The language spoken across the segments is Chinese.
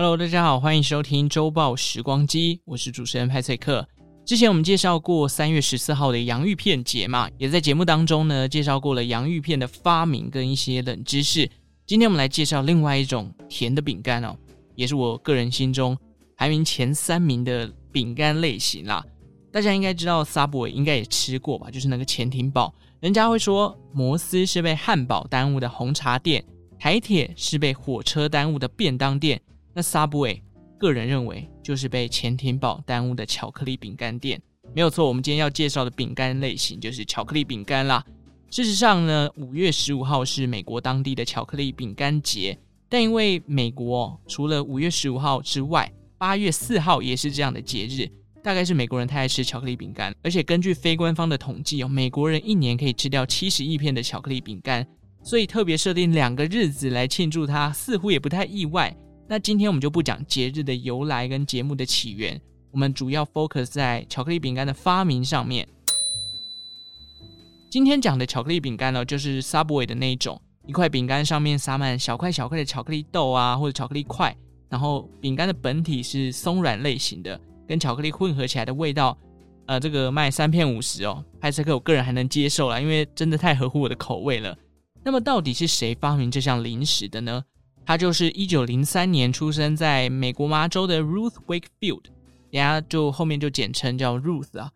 Hello，大家好，欢迎收听周报时光机，我是主持人派翠克。之前我们介绍过三月十四号的洋芋片节嘛，也在节目当中呢介绍过了洋芋片的发明跟一些冷知识。今天我们来介绍另外一种甜的饼干哦，也是我个人心中排名前三名的饼干类型啦。大家应该知道，Subway 应该也吃过吧？就是那个潜艇堡。人家会说，摩斯是被汉堡耽误的红茶店，台铁是被火车耽误的便当店。那 Subway，个人认为就是被潜艇堡耽误的巧克力饼干店，没有错。我们今天要介绍的饼干类型就是巧克力饼干啦。事实上呢，五月十五号是美国当地的巧克力饼干节，但因为美国除了五月十五号之外，八月四号也是这样的节日，大概是美国人太爱吃巧克力饼干，而且根据非官方的统计哦，美国人一年可以吃掉七十亿片的巧克力饼干，所以特别设定两个日子来庆祝它，似乎也不太意外。那今天我们就不讲节日的由来跟节目的起源，我们主要 focus 在巧克力饼干的发明上面。今天讲的巧克力饼干呢，就是 Subway 的那一种，一块饼干上面撒满小块小块的巧克力豆啊，或者巧克力块，然后饼干的本体是松软类型的，跟巧克力混合起来的味道，呃，这个卖三片五十哦，派翠克我个人还能接受啦，因为真的太合乎我的口味了。那么到底是谁发明这项零食的呢？他就是一九零三年出生在美国麻州的 Ruth Wakefield，人家就后面就简称叫 Ruth 啊。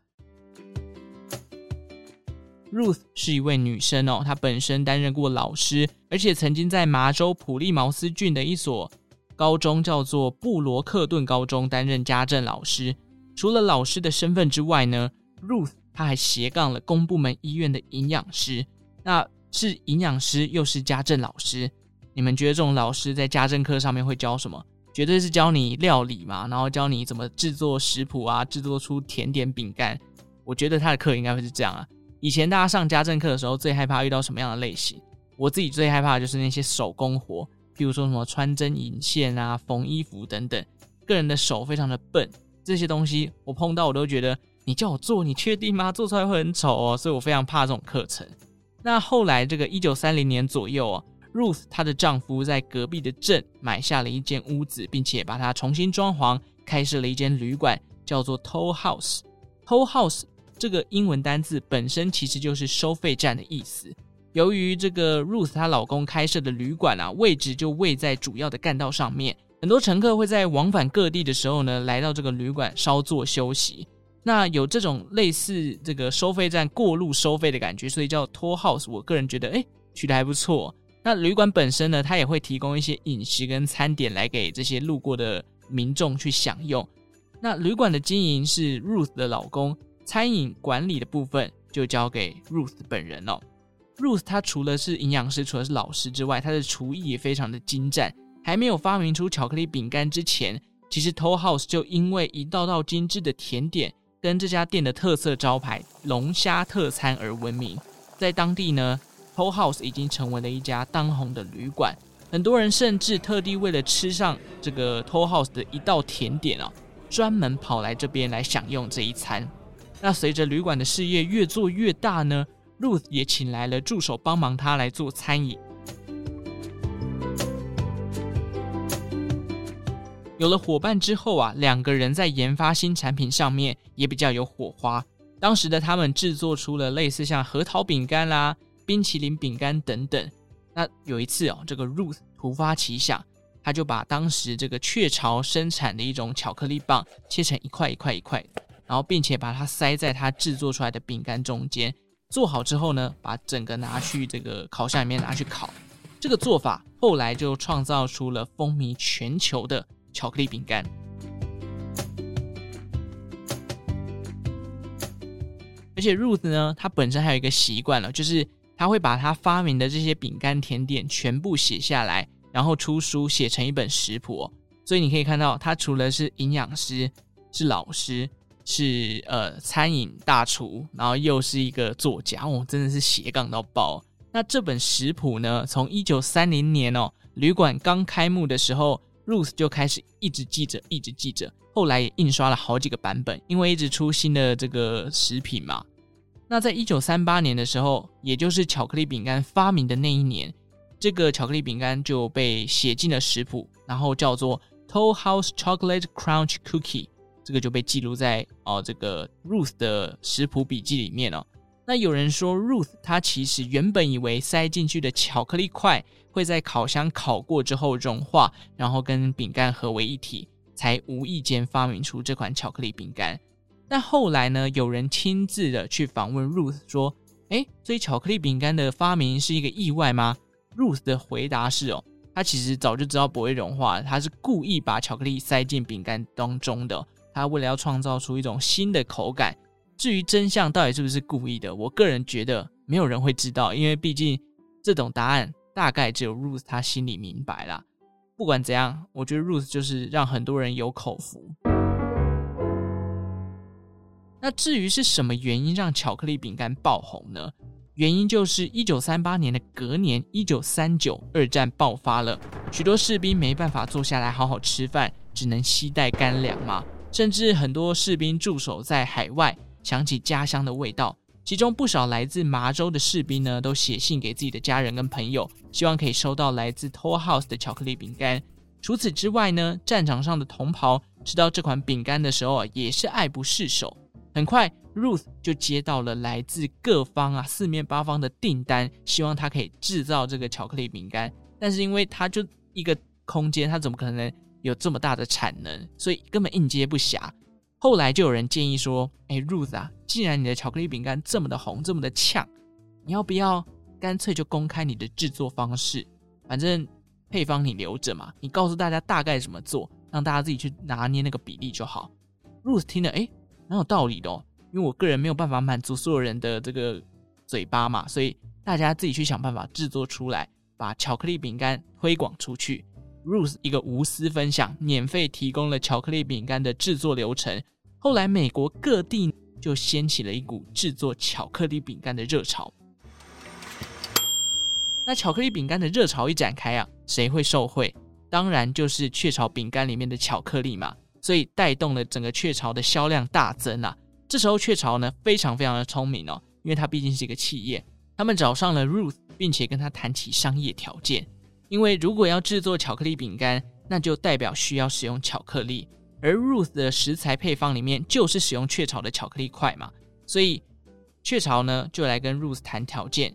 Ruth 是一位女生哦，她本身担任过老师，而且曾经在麻州普利茅斯郡的一所高中叫做布罗克顿高中担任家政老师。除了老师的身份之外呢，Ruth 她还斜杠了公部门医院的营养师，那是营养师又是家政老师。你们觉得这种老师在家政课上面会教什么？绝对是教你料理嘛，然后教你怎么制作食谱啊，制作出甜点饼干。我觉得他的课应该会是这样啊。以前大家上家政课的时候，最害怕遇到什么样的类型？我自己最害怕的就是那些手工活，譬如说什么穿针引线啊、缝衣服等等。个人的手非常的笨，这些东西我碰到我都觉得，你叫我做，你确定吗？做出来会很丑哦，所以我非常怕这种课程。那后来这个一九三零年左右哦。Ruth 她的丈夫在隔壁的镇买下了一间屋子，并且把它重新装潢，开设了一间旅馆，叫做 Toll House。Toll House 这个英文单字本身其实就是收费站的意思。由于这个 Ruth 她老公开设的旅馆啊，位置就位在主要的干道上面，很多乘客会在往返各地的时候呢，来到这个旅馆稍作休息。那有这种类似这个收费站过路收费的感觉，所以叫 Toll House。我个人觉得，哎，取得还不错。那旅馆本身呢，它也会提供一些饮食跟餐点来给这些路过的民众去享用。那旅馆的经营是 Ruth 的老公，餐饮管理的部分就交给 Ruth 本人了。Ruth 他除了是营养师，除了是老师之外，他的厨艺也非常的精湛。还没有发明出巧克力饼干之前，其实 Toll House 就因为一道道精致的甜点跟这家店的特色招牌龙虾特餐而闻名，在当地呢。Toll House 已经成为了一家当红的旅馆，很多人甚至特地为了吃上这个 Toll House 的一道甜点啊，专门跑来这边来享用这一餐。那随着旅馆的事业越做越大呢，Ruth 也请来了助手帮忙他来做餐饮。有了伙伴之后啊，两个人在研发新产品上面也比较有火花。当时的他们制作出了类似像核桃饼干啦。冰淇淋饼干等等。那有一次哦，这个 Ruth 突发奇想，他就把当时这个雀巢生产的一种巧克力棒切成一块一块一块，然后并且把它塞在他制作出来的饼干中间。做好之后呢，把整个拿去这个烤箱里面拿去烤。这个做法后来就创造出了风靡全球的巧克力饼干。而且 Ruth 呢，她本身还有一个习惯了，就是。他会把他发明的这些饼干甜点全部写下来，然后出书写成一本食谱。所以你可以看到，他除了是营养师、是老师、是呃餐饮大厨，然后又是一个作家哦，真的是斜杠到爆。那这本食谱呢，从一九三零年哦，旅馆刚开幕的时候，Ruth 就开始一直记着，一直记着，后来也印刷了好几个版本，因为一直出新的这个食品嘛。那在一九三八年的时候，也就是巧克力饼干发明的那一年，这个巧克力饼干就被写进了食谱，然后叫做 Toll House Chocolate Crunch Cookie，这个就被记录在哦这个 Ruth 的食谱笔记里面哦。那有人说，Ruth 她其实原本以为塞进去的巧克力块会在烤箱烤过之后融化，然后跟饼干合为一体，才无意间发明出这款巧克力饼干。但后来呢，有人亲自的去访问 Ruth 说：“诶，所以巧克力饼干的发明是一个意外吗？”Ruth 的回答是：“哦。”他其实早就知道不会融化，他是故意把巧克力塞进饼干当中的。他为了要创造出一种新的口感。至于真相到底是不是故意的，我个人觉得没有人会知道，因为毕竟这种答案大概只有 Ruth 他心里明白啦。不管怎样，我觉得 Ruth 就是让很多人有口福。那至于是什么原因让巧克力饼干爆红呢？原因就是一九三八年的隔年，一九三九二战爆发了，许多士兵没办法坐下来好好吃饭，只能携带干粮嘛。甚至很多士兵驻守在海外，想起家乡的味道。其中不少来自麻州的士兵呢，都写信给自己的家人跟朋友，希望可以收到来自 Toll House 的巧克力饼干。除此之外呢，战场上的同袍吃到这款饼干的时候啊，也是爱不释手。很快。Ruth 就接到了来自各方啊四面八方的订单，希望他可以制造这个巧克力饼干。但是因为他就一个空间，他怎么可能有这么大的产能？所以根本应接不暇。后来就有人建议说：“哎，Ruth 啊，既然你的巧克力饼干这么的红，这么的呛，你要不要干脆就公开你的制作方式？反正配方你留着嘛，你告诉大家大概怎么做，让大家自己去拿捏那个比例就好。”Ruth 听了，哎，蛮有道理的哦。因为我个人没有办法满足所有人的这个嘴巴嘛，所以大家自己去想办法制作出来，把巧克力饼干推广出去。Ruth 一个无私分享，免费提供了巧克力饼干的制作流程。后来美国各地就掀起了一股制作巧克力饼干的热潮。那巧克力饼干的热潮一展开啊，谁会受惠？当然就是雀巢饼干里面的巧克力嘛，所以带动了整个雀巢的销量大增啊。这时候雀巢呢非常非常的聪明哦，因为它毕竟是一个企业，他们找上了 Ruth，并且跟他谈起商业条件。因为如果要制作巧克力饼干，那就代表需要使用巧克力，而 Ruth 的食材配方里面就是使用雀巢的巧克力块嘛，所以雀巢呢就来跟 Ruth 谈条件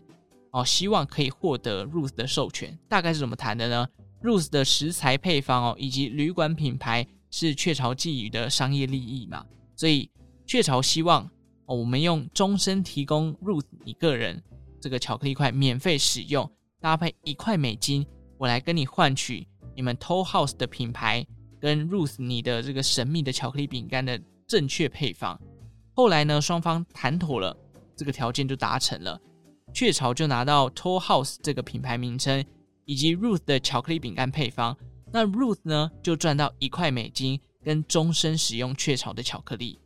哦，希望可以获得 Ruth 的授权。大概是怎么谈的呢？Ruth 的食材配方哦，以及旅馆品牌是雀巢觊觎的商业利益嘛，所以。雀巢希望，我们用终身提供 Ruth 你个人这个巧克力块免费使用，搭配一块美金，我来跟你换取你们 Toll House 的品牌跟 Ruth 你的这个神秘的巧克力饼干的正确配方。后来呢，双方谈妥了，这个条件就达成了，雀巢就拿到 Toll House 这个品牌名称以及 Ruth 的巧克力饼干配方，那 Ruth 呢就赚到一块美金跟终身使用雀巢的巧克力。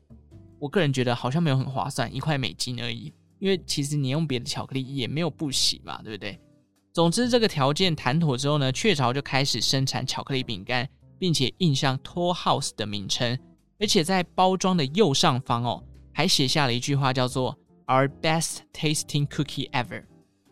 我个人觉得好像没有很划算，一块美金而已。因为其实你用别的巧克力也没有不洗嘛，对不对？总之这个条件谈妥之后呢，雀巢就开始生产巧克力饼干，并且印上 Toll House 的名称，而且在包装的右上方哦，还写下了一句话，叫做 “Our best tasting cookie ever”，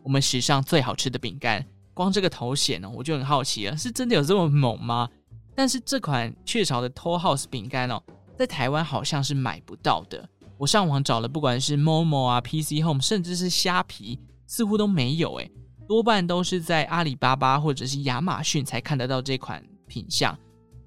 我们史上最好吃的饼干。光这个头衔呢，我就很好奇了，是真的有这么猛吗？但是这款雀巢的 Toll House 饼干哦。在台湾好像是买不到的。我上网找了，不管是 Momo 啊、PC Home，甚至是虾皮，似乎都没有。诶，多半都是在阿里巴巴或者是亚马逊才看得到这款品相。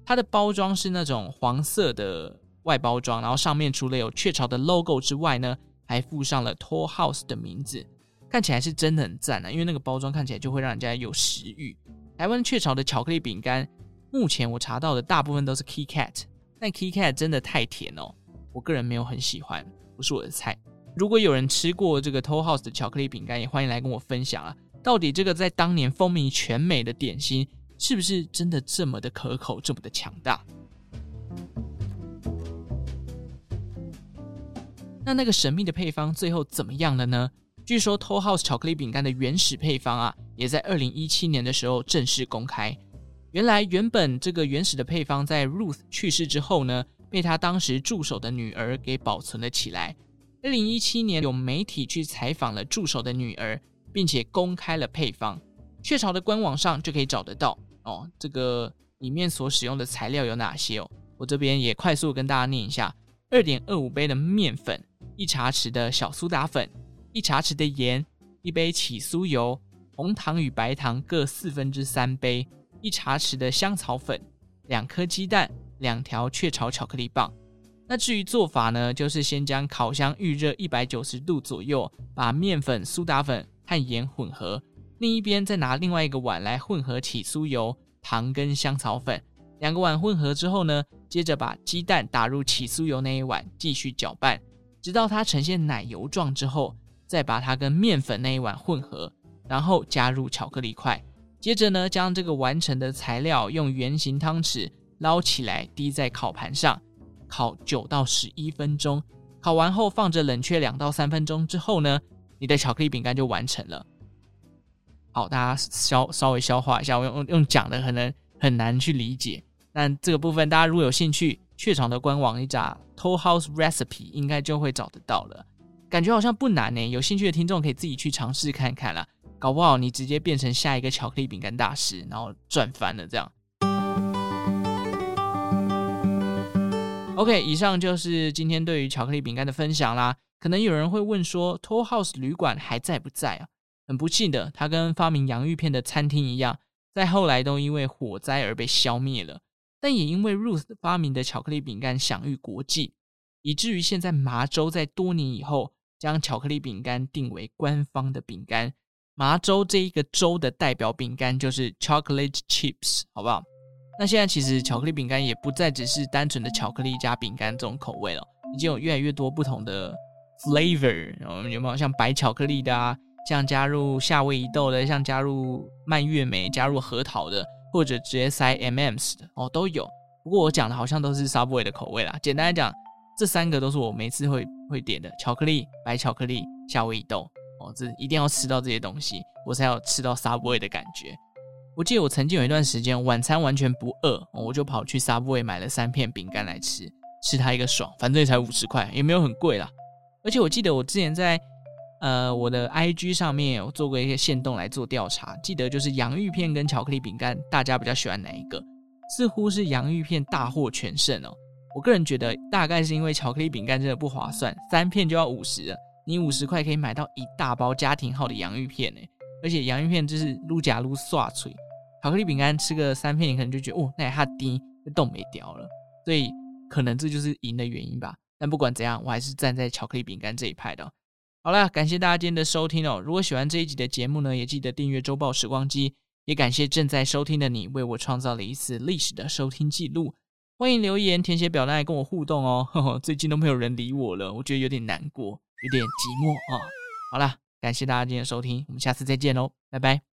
它的包装是那种黄色的外包装，然后上面除了有雀巢的 logo 之外呢，还附上了 Toll House 的名字，看起来是真的很赞啊！因为那个包装看起来就会让人家有食欲。台湾雀巢的巧克力饼干，目前我查到的大部分都是 KitKat。但 KitKat 真的太甜哦，我个人没有很喜欢，不是我的菜。如果有人吃过这个 Toll House 的巧克力饼干，也欢迎来跟我分享啊，到底这个在当年风靡全美的点心，是不是真的这么的可口，这么的强大？那那个神秘的配方最后怎么样了呢？据说 Toll House 巧克力饼干的原始配方啊，也在二零一七年的时候正式公开。原来，原本这个原始的配方在 Ruth 去世之后呢，被他当时助手的女儿给保存了起来。二零一七年，有媒体去采访了助手的女儿，并且公开了配方，雀巢的官网上就可以找得到哦。这个里面所使用的材料有哪些哦。我这边也快速跟大家念一下：二点二五杯的面粉，一茶匙的小苏打粉，一茶匙的盐，一杯起酥油，红糖与白糖各四分之三杯，一茶匙的香草粉，两颗鸡蛋，两条雀巢巧克力棒。那至于做法呢，就是先将烤箱预热一百九十度左右，把面粉、苏打粉和盐混合，另一边再拿另外一个碗来混合起酥油、糖跟香草粉。两个碗混合之后呢，接着把鸡蛋打入起酥油那一碗，继续搅拌，直到它呈现奶油状之后，再把它跟面粉那一碗混合，然后加入巧克力块。接着呢，将这个完成的材料用圆形汤匙捞起来，滴在烤盘上。烤九到十一分钟，烤完后放着冷却两到三分钟之后呢，你的巧克力饼干就完成了。好，大家消稍微消化一下，我用用讲的可能很难去理解，但这个部分大家如果有兴趣，雀巢的官网一打 Toll House Recipe 应该就会找得到了。感觉好像不难呢，有兴趣的听众可以自己去尝试看看啦，搞不好你直接变成下一个巧克力饼干大师，然后赚翻了这样。OK，以上就是今天对于巧克力饼干的分享啦。可能有人会问说，Toll House 旅馆还在不在啊？很不幸的，它跟发明洋芋片的餐厅一样，在后来都因为火灾而被消灭了。但也因为 Ruth 发明的巧克力饼干享誉国际，以至于现在麻州在多年以后将巧克力饼干定为官方的饼干。麻州这一个州的代表饼干就是 Chocolate Chips，好不好？那现在其实巧克力饼干也不再只是单纯的巧克力加饼干这种口味了，已经有越来越多不同的 flavor，然后有没有像白巧克力的啊，像加入夏威夷豆的，像加入蔓越莓、加入核桃的，或者直接塞 M&M's 的哦，都有。不过我讲的好像都是 Subway 的口味啦。简单来讲，这三个都是我每次会会点的：巧克力、白巧克力、夏威夷豆。哦，这一定要吃到这些东西，我才有吃到 Subway 的感觉。我记得我曾经有一段时间晚餐完全不饿，我就跑去 Subway 买了三片饼干来吃，吃它一个爽，反正也才五十块，也没有很贵啦。而且我记得我之前在呃我的 IG 上面有做过一些线动来做调查，记得就是洋芋片跟巧克力饼干，大家比较喜欢哪一个？似乎是洋芋片大获全胜哦。我个人觉得大概是因为巧克力饼干真的不划算，三片就要五十了，你五十块可以买到一大包家庭号的洋芋片呢，而且洋芋片就是撸夹撸刷脆。巧克力饼干吃个三片，你可能就觉得哦，那也哈低，就冻没掉了，所以可能这就是赢的原因吧。但不管怎样，我还是站在巧克力饼干这一派的。好了，感谢大家今天的收听哦。如果喜欢这一集的节目呢，也记得订阅周报时光机。也感谢正在收听的你，为我创造了一次历史的收听记录。欢迎留言填写表单跟我互动哦。呵呵，最近都没有人理我了，我觉得有点难过，有点寂寞啊、好啦，感谢大家今天收听，我们下次再见喽，拜拜。